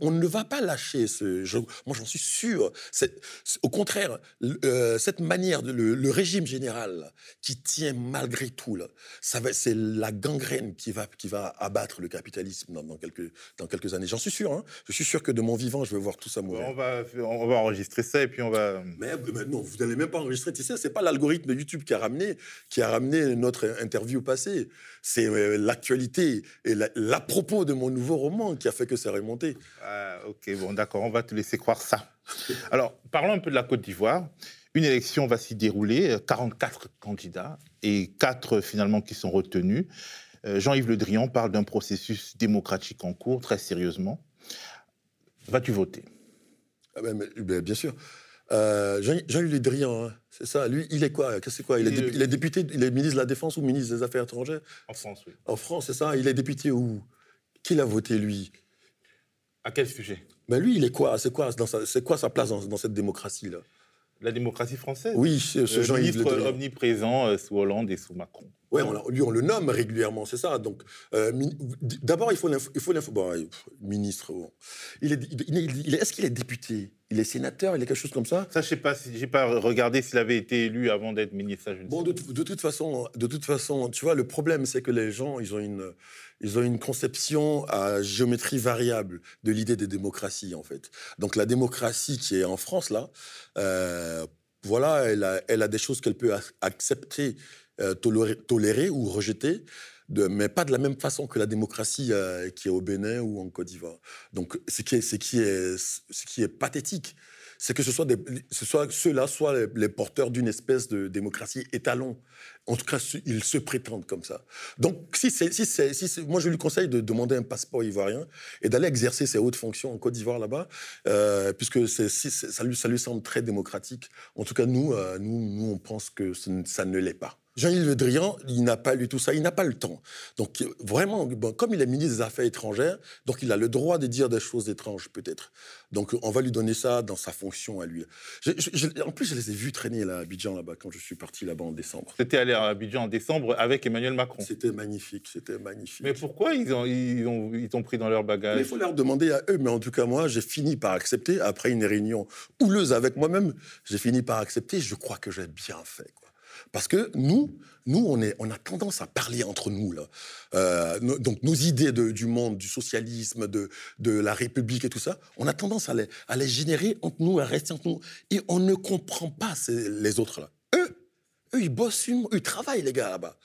on ne va pas lâcher ce. moi, j'en suis sûr. au contraire, euh, cette manière, de, le, régime général qui tient malgré tout, c'est la gangrène qui va, qui va abattre le capitalisme dans, quelques, dans quelques années. J'en suis sûr. Hein. Je suis sûr que de mon vivant, je vais voir tout ça mourir. On va, on va enregistrer ça et puis on va. Mais, non, vous n'allez même pas enregistrer. Tu sais, c'est pas l'algorithme de YouTube qui a ramené, qui a ramené notre interview passée. C'est euh, l'actualité et l'à propos de mon nouveau roman qui a fait que c'est remonté. Ah, ok, bon, d'accord, on va te laisser croire ça. Alors, parlons un peu de la Côte d'Ivoire. Une élection va s'y dérouler, 44 candidats et 4 finalement qui sont retenus. Euh, Jean-Yves Le Drian parle d'un processus démocratique en cours, très sérieusement. Vas-tu voter? Ah ben, ben, Bien sûr. Euh, Jean-Yves Le Drian, hein, c'est ça. Lui, il est quoi Qu'est-ce quoi il est, il est, député, il est ministre de la Défense ou ministre des Affaires étrangères? En France, oui. En France, c'est ça. Il est député où? Qui l'a voté, lui? À quel sujet? Ben lui, il est quoi C'est quoi, c'est quoi sa place dans, cette démocratie-là? La démocratie française Oui, ce euh, Jean-Yves Le Drian. omniprésent euh, sous Hollande et sous Macron. Oui, lui, on le nomme régulièrement, c'est ça. Donc, euh, d'abord, il faut l'info. Bon, ministre, bon. il est, il est, est-ce qu'il est député? Il est sénateur? Il est quelque chose comme ça? Ça, je sais pas. Si, j'ai pas regardé s'il avait été élu avant d'être ministre. Ça, je bon, de, de, toute façon, de toute façon, tu vois, le problème, c'est que les gens, ils ont une, ils ont une conception à géométrie variable de l'idée des démocraties, en fait. Donc, la démocratie qui est en France là. Euh, voilà, elle a, des choses qu'elle peut accepter euh, tolérer, ou rejeter, mais pas de la même façon que la démocratie euh, qui est au Bénin ou en Côte d'Ivoire. Donc, ce qui est, ce qui est, ce qui est pathétique, c'est que ce soit, ce soit ceux-là soient les, porteurs d'une espèce de démocratie étalon. En tout cas, ils se prétendent comme ça. Donc, si c'est, si si moi, je lui conseille de demander un passeport ivoirien et d'aller exercer ses hautes fonctions en Côte d'Ivoire là-bas, euh, puisque ça, lui, ça lui semble très démocratique. En tout cas, nous, nous, nous, on pense que ça ne l'est pas. Jean-Yves Le Drian, il n'a pas lu tout ça, il n'a pas le temps. Donc vraiment, comme il est ministre des Affaires étrangères, donc il a le droit de dire des choses étranges peut-être. Donc on va lui donner ça dans sa fonction à lui. en plus, je les ai vus traîner là, à Abidjan là-bas quand je suis parti là-bas en décembre. C'était allé à Abidjan en décembre avec Emmanuel Macron. C'était magnifique, c'était magnifique. Mais pourquoi ils ont, ils ont, ils ont pris dans leur bagage? Il faut leur demander à eux. Mais en tout cas, moi, j'ai fini par accepter après une réunion houleuse avec moi-même. J'ai fini par accepter. Je crois que j'ai bien fait. Parce que nous, nous, on, est, on a tendance à parler entre nous. Là. Euh, donc, nos idées du monde, du socialisme, de, de, la République et tout ça, on a tendance à les, à les générer entre nous, à rester entre nous. Et on ne comprend pas les autres là. Eux, eux, ils bossent, ils travaillent, les gars, là-bas.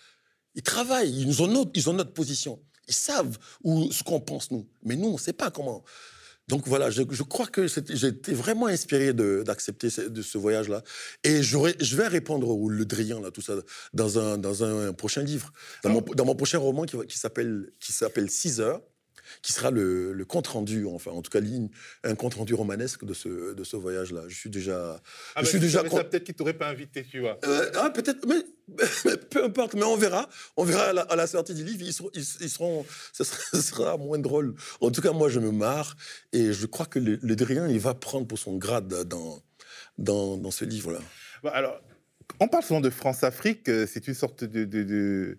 Ils travaillent, ils ont, notre, ils ont notre position. Ils savent où, ce qu'on pense, nous. Mais nous, on ne sait pas comment. Donc voilà, je, crois que j'ai été vraiment inspiré d'accepter ce, de ce voyage-là. Et je vais répondre au Le Drian, là, tout ça, dans un, dans un prochain livre, dans, mon, dans mon prochain roman qui, qui s'appelle 6 heures qui sera le, compte rendu, enfin en tout cas ligne, un compte rendu romanesque de ce, de ce voyage-là. Je suis déjà, ah je suis déjà. peut-être qu'il t'aurait pas invité, tu vois. Euh, ah, peut-être, mais, peu importe, mais on verra, on verra à la, sortie du livre, ils seront, ils, seront <laughs> ce, sera, moins drôle. En tout cas, moi, je me marre et je crois que le, le il va prendre pour son grade dans dans, dans ce livre-là. alors, on parle souvent de France-Afrique, euh, c'est une sorte de,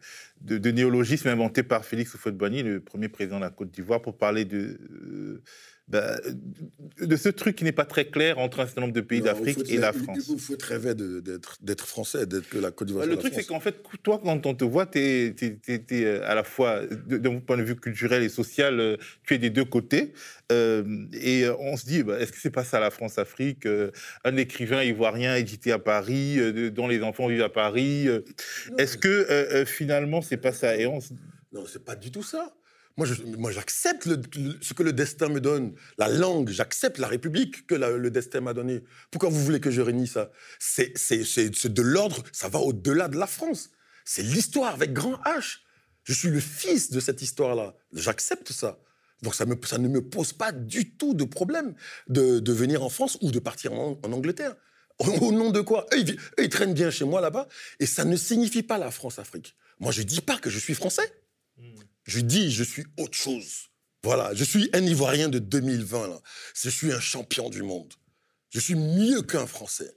néologisme inventé par Félix Houphouët-Boigny, le premier président de la Côte d'Ivoire, pour parler de, euh, de ce truc qui n'est pas très clair entre un certain nombre de pays d'Afrique et la France. Il faut rêver d'être français, d'être que la Côte d'Ivoire. Le truc, c'est qu'en fait, toi, quand on te voit, tu es, euh, à la fois, d'un point de vue culturel et social, euh, tu es des deux côtés. Euh, et on se dit, bah, est-ce que c'est pas ça la France-Afrique Un écrivain ivoirien édité à Paris, dont les enfants vivent à Paris. Est-ce que finalement, c'est pas ça? Et on Non, c'est pas du tout ça. Moi, j'accepte ce que le destin me donne, la langue, j'accepte la République que le destin m'a donnée. Pourquoi vous voulez que je réunis ça? C'est de l'ordre, ça va au-delà de la France. C'est l'histoire avec grand H. Je suis le fils de cette histoire-là. J'accepte ça. Donc ça, ne me pose pas du tout de problème de, venir en France ou de partir en, Angleterre. Au, nom de quoi? Eux ils, traînent bien chez moi là-bas et ça ne signifie pas la France-Afrique. Moi, je ne dis pas que je suis français. Je dis, je suis autre chose. Voilà, je suis un Ivoirien de 2020. Là. Je suis un champion du monde. Je suis mieux qu'un Français.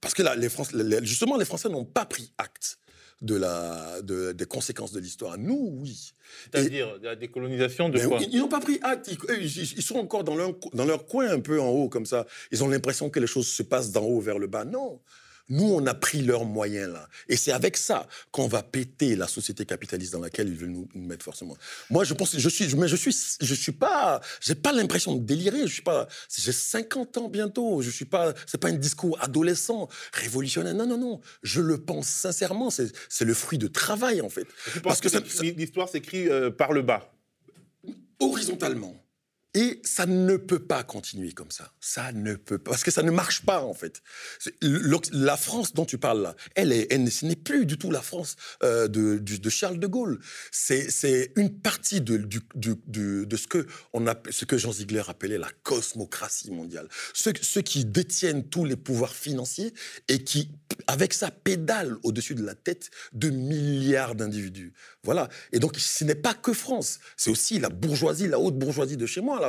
Parce que là, les Français, justement, les Français n'ont pas pris acte de la, des conséquences de l'histoire. Nous, oui. C'est-à-dire la décolonisation de quoi Ils n'ont pas pris acte. Ils, sont encore dans leur, dans leur coin un peu en haut, comme ça. Ils ont l'impression que les choses se passent d'en haut vers le bas. Non. Nous, on a pris leurs moyens là. Et c'est avec ça qu'on va péter la société capitaliste dans laquelle ils veulent nous, mettre forcément. Moi, je pense, je suis, mais je suis, je suis pas, j'ai pas l'impression de délirer. Je suis pas, j'ai 50 ans bientôt. Je suis pas, c'est pas un discours adolescent, révolutionnaire. Non, non, non. Je le pense sincèrement. C'est le fruit de travail, en fait. Parce que, l'histoire s'écrit euh, par le bas? Horizontalement. Et ça ne peut pas continuer comme ça. Ça ne peut pas. Parce que ça ne marche pas, en fait. La France dont tu parles là, elle, ce n'est plus du tout la France euh, de, Charles de Gaulle. C'est une partie de, ce, que on a, ce que Jean Ziegler appelait la cosmocratie mondiale. Ceux, ceux qui détiennent tous les pouvoirs financiers et qui, avec ça, pédalent au-dessus de la tête de milliards d'individus. Voilà. Et donc, ce n'est pas que France. C'est aussi la bourgeoisie, la haute bourgeoisie de chez moi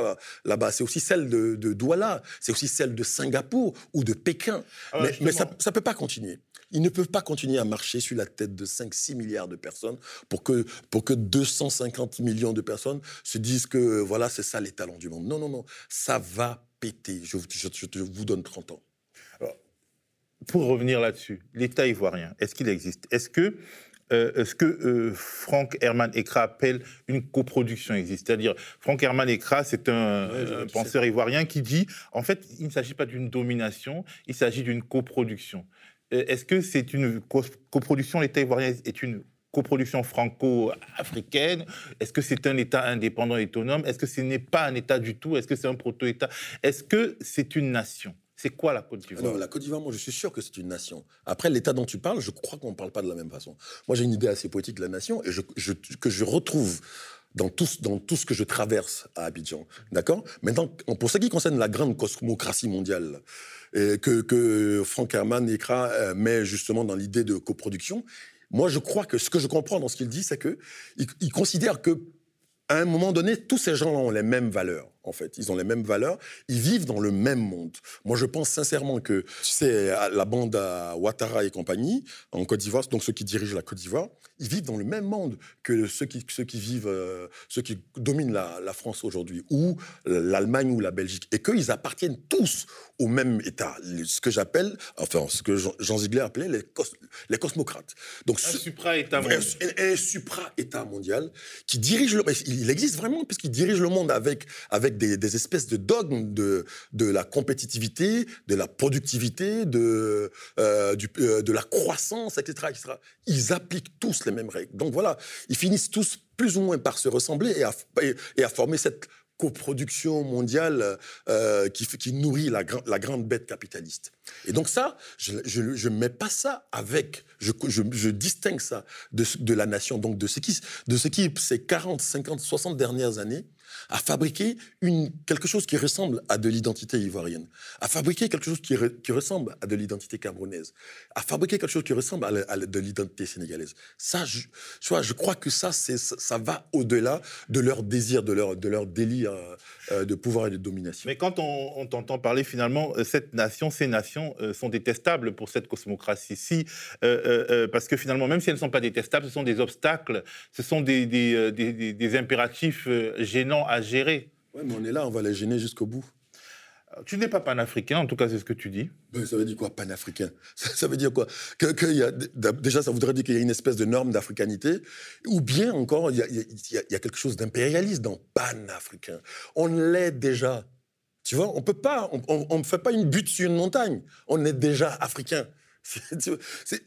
là-bas. c'est aussi celle de, Douala, c'est aussi celle de Singapour ou de Pékin. Ah mais, ça ne peut pas continuer. Ils ne peuvent pas continuer à marcher sur la tête de 5-6 milliards de personnes pour que, pour que 250 millions de personnes se disent que voilà, c'est ça les talents du monde. Non, non, non. Ça va péter. Je, je vous donne 30 ans. Alors, pour revenir là-dessus, l'État ivoirien, est-ce qu'il existe? Est-ce que euh, ce que euh, Franck Herman Ekra appelle une coproduction existe? C'est-à-dire, Franck Herman Ekra, c'est un, penseur ivoirien qui dit, en fait, il ne s'agit pas d'une domination, il s'agit d'une coproduction. Euh, est-ce que c'est une coproduction, l'État ivoirien est une coproduction franco-africaine? Est-ce que c'est un État indépendant et autonome? Est-ce que ce n'est pas un État du tout? Est-ce que c'est un proto-État? Est-ce que c'est une nation? C'est quoi la Côte d'Ivoire? La Côte d'Ivoire, moi, je suis sûr que c'est une nation. Après, l'État dont tu parles, je crois qu'on ne parle pas de la même façon. Moi, j'ai une idée assez poétique de la nation et que je retrouve dans tout, ce que je traverse à Abidjan. D'accord? Maintenant, pour ce qui concerne la grande cosmocratie mondiale, que, que Frank Herman Ekra euh, met justement dans l'idée de coproduction, moi, je crois que ce que je comprends dans ce qu'il dit, c'est qu'il il considère que à un moment donné, tous ces gens ont les mêmes valeurs en fait. Ils ont les mêmes valeurs, ils vivent dans le même monde. Moi, je pense sincèrement que, c'est la bande à Ouattara et compagnie, en Côte d'Ivoire, donc ceux qui dirigent la Côte d'Ivoire, ils vivent dans le même monde que ceux qui, ceux qui vivent, euh, ceux qui dominent la, France aujourd'hui, ou l'Allemagne ou la Belgique, et qu'ils appartiennent tous au même État, ce que j'appelle, enfin, ce que Jean, Ziegler appelait les, les cosmocrates. Donc, un supra-État mondial. Un, supra-État mondial qui dirige le... Il existe vraiment, puisqu'il dirige le monde avec, avec des, espèces de dogmes de, de la compétitivité, de la productivité, de, euh, du, euh, de la croissance, etc., etc. Ils appliquent tous les mêmes règles. Donc voilà, ils finissent tous plus ou moins par se ressembler et à, et à former cette coproduction mondiale euh, qui, qui nourrit la, la, grande bête capitaliste. Et donc ça, je ne mets pas ça avec, je, je, je distingue ça de, de, la nation, donc de ce qui, de ce qui ces 40, 50, 60 dernières années, à fabriquer quelque chose qui ressemble à de l'identité ivoirienne, à fabriquer quelque chose qui, ressemble à de l'identité camerounaise, à fabriquer quelque chose qui ressemble à, de l'identité sénégalaise. Ça, je, je crois que ça, ça, va au-delà de leur désir, de leur, délire euh, de pouvoir et de domination. Mais quand on, t'entend parler, finalement, euh, cette nation, ces nations euh, sont détestables pour cette cosmocratie. Si, parce que finalement, même si elles ne sont pas détestables, ce sont des obstacles, ce sont des impératifs gênants à gérer. Oui, mais on est là, on va les gêner jusqu'au bout. Tu n'es pas panafricain, en tout cas, c'est ce que tu dis. Mais ça veut dire quoi, panafricain? <laughs> Ça, veut dire quoi? Que, y a, Déjà, ça voudrait dire qu'il y a une espèce de norme d'africanité, ou bien encore, il y a, y a, quelque chose d'impérialiste dans panafricain? On l'est déjà. Tu vois, on peut pas, on ne fait pas une butte sur une montagne. On est déjà africain. <laughs>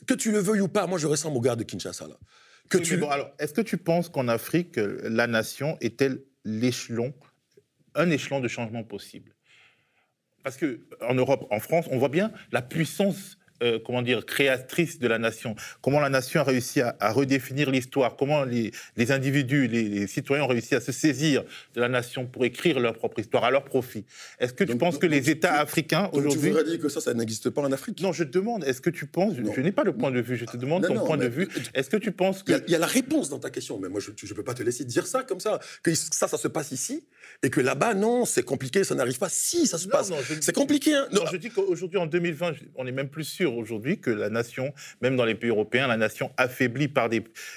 que tu le veuilles ou pas, moi je ressemble au gars de Kinshasa là. Que tu... alors, est-ce que tu penses qu'en Afrique, la nation est-elle l'échelon, un échelon de changement possible. Parce que en Europe, en France, on voit bien la puissance euh, comment dire, créatrice de la nation. Comment la nation a réussi à, redéfinir l'histoire. Comment les, individus, les, citoyens ont réussi à se saisir de la nation pour écrire leur propre histoire à leur profit. Est-ce que tu penses que les États africains aujourd'hui... Tu voudrais dire que ça, ça n'existe pas en Afrique? Non, je te demande, est-ce que tu penses... Je, n'ai pas le point de vue, je te demande ton point de vue. Est-ce que tu penses que... Il y, a la réponse dans ta question, mais moi, je ne peux pas te laisser dire ça comme ça. Que ça, ça se passe ici, et que là-bas, non, c'est compliqué, ça n'arrive pas. Si, ça se passe. C'est compliqué. Hein. Non, je dis qu'aujourd'hui, en 2020, on est même plus sûr aujourd'hui que la nation, même dans les pays européens, la nation affaiblie par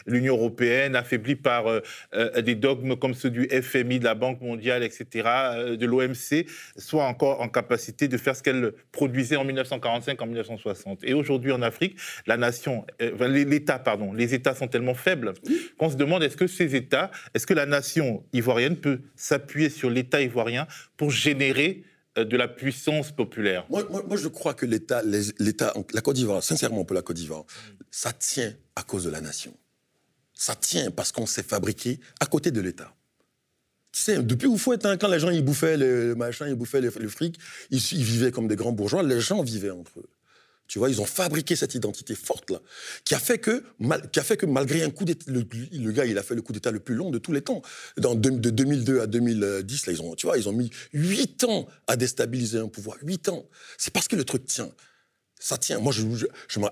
l'Union européenne, affaiblie par euh, euh, des dogmes comme ceux du FMI, de la Banque mondiale, etc., euh, de l'OMC, soit encore en capacité de faire ce qu'elle produisait en 1945, en 1960. Et aujourd'hui en Afrique, la nation, l'État, pardon, les États sont tellement faibles qu'on se demande est-ce que ces États, est-ce que la nation ivoirienne peut s'appuyer sur l'État ivoirien pour générer euh, de la puissance populaire moi, je crois que l'État, la Côte d'Ivoire, sincèrement pour la Côte d'Ivoire, ça tient à cause de la nation. Ça tient parce qu'on s'est fabriqué à côté de l'État. Tu sais, depuis où faut être, quand les gens ils bouffaient le machin, ils bouffaient le, fric, ils, ils, vivaient comme des grands bourgeois, les gens vivaient entre eux. Tu vois, ils ont fabriqué cette identité forte là, qui a fait que, qui a fait que malgré un coup d'État, le, gars, il a fait le coup d'État le plus long de tous les temps. Dans, de, 2002 à 2010, là, ils ont, tu vois, ils ont mis huit ans à déstabiliser un pouvoir. Huit ans. C'est parce que le truc tient. Ça tient. Moi, je,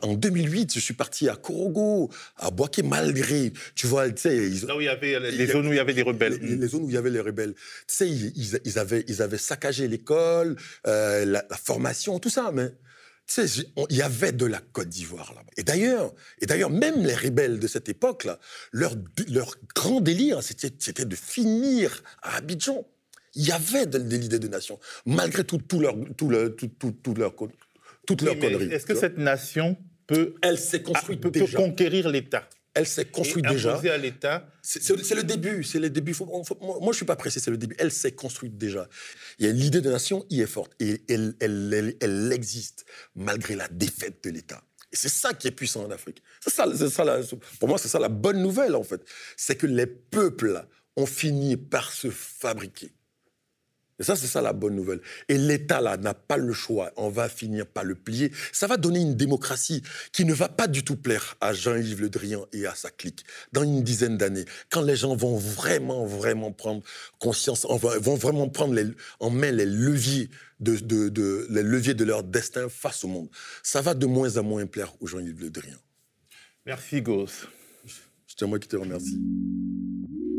en 2008, je suis parti à Korogo, à Boaké, malgré, tu vois, tu sais... Là où il y avait les, zones où il y avait des rebelles. Les, zones où il y avait les rebelles. Tu sais, ils, avaient, ils avaient saccagé l'école, euh, la, la, formation, tout ça, mais tu sais, il y avait de la Côte d'Ivoire là-bas. Et d'ailleurs, et d'ailleurs, même les rebelles de cette époque-là, leur, leur grand délire, c'était de finir à Abidjan. Il y avait de, l'idée de nation, malgré tout, tout leur, tout, leur, tout, tout, tout leur, toute leur connerie. Est-ce que cette nation peut, elle s'est construite peut, peut conquérir l'État? Elle s'est construite déjà. à l'État. C'est le début, c'est le début. moi, je suis pas pressé, c'est le début. Elle s'est construite déjà. L'idée de nation y est forte et elle, elle, elle, existe malgré la défaite de l'État. Et c'est ça qui est puissant en Afrique. C'est ça, ça pour moi, c'est ça la bonne nouvelle en fait. C'est que les peuples ont fini par se fabriquer. Et ça, c'est ça la bonne nouvelle. Et l'État, là, n'a pas le choix. On va finir par le plier. Ça va donner une démocratie qui ne va pas du tout plaire à Jean-Yves Le Drian et à sa clique dans une dizaine d'années. Quand les gens vont vraiment, vraiment prendre conscience, vont vraiment prendre en main les leviers de, de, les leviers de leur destin face au monde. Ça va de moins en moins plaire au Jean-Yves Le Drian. Merci, Goss. C'est moi qui te remercie.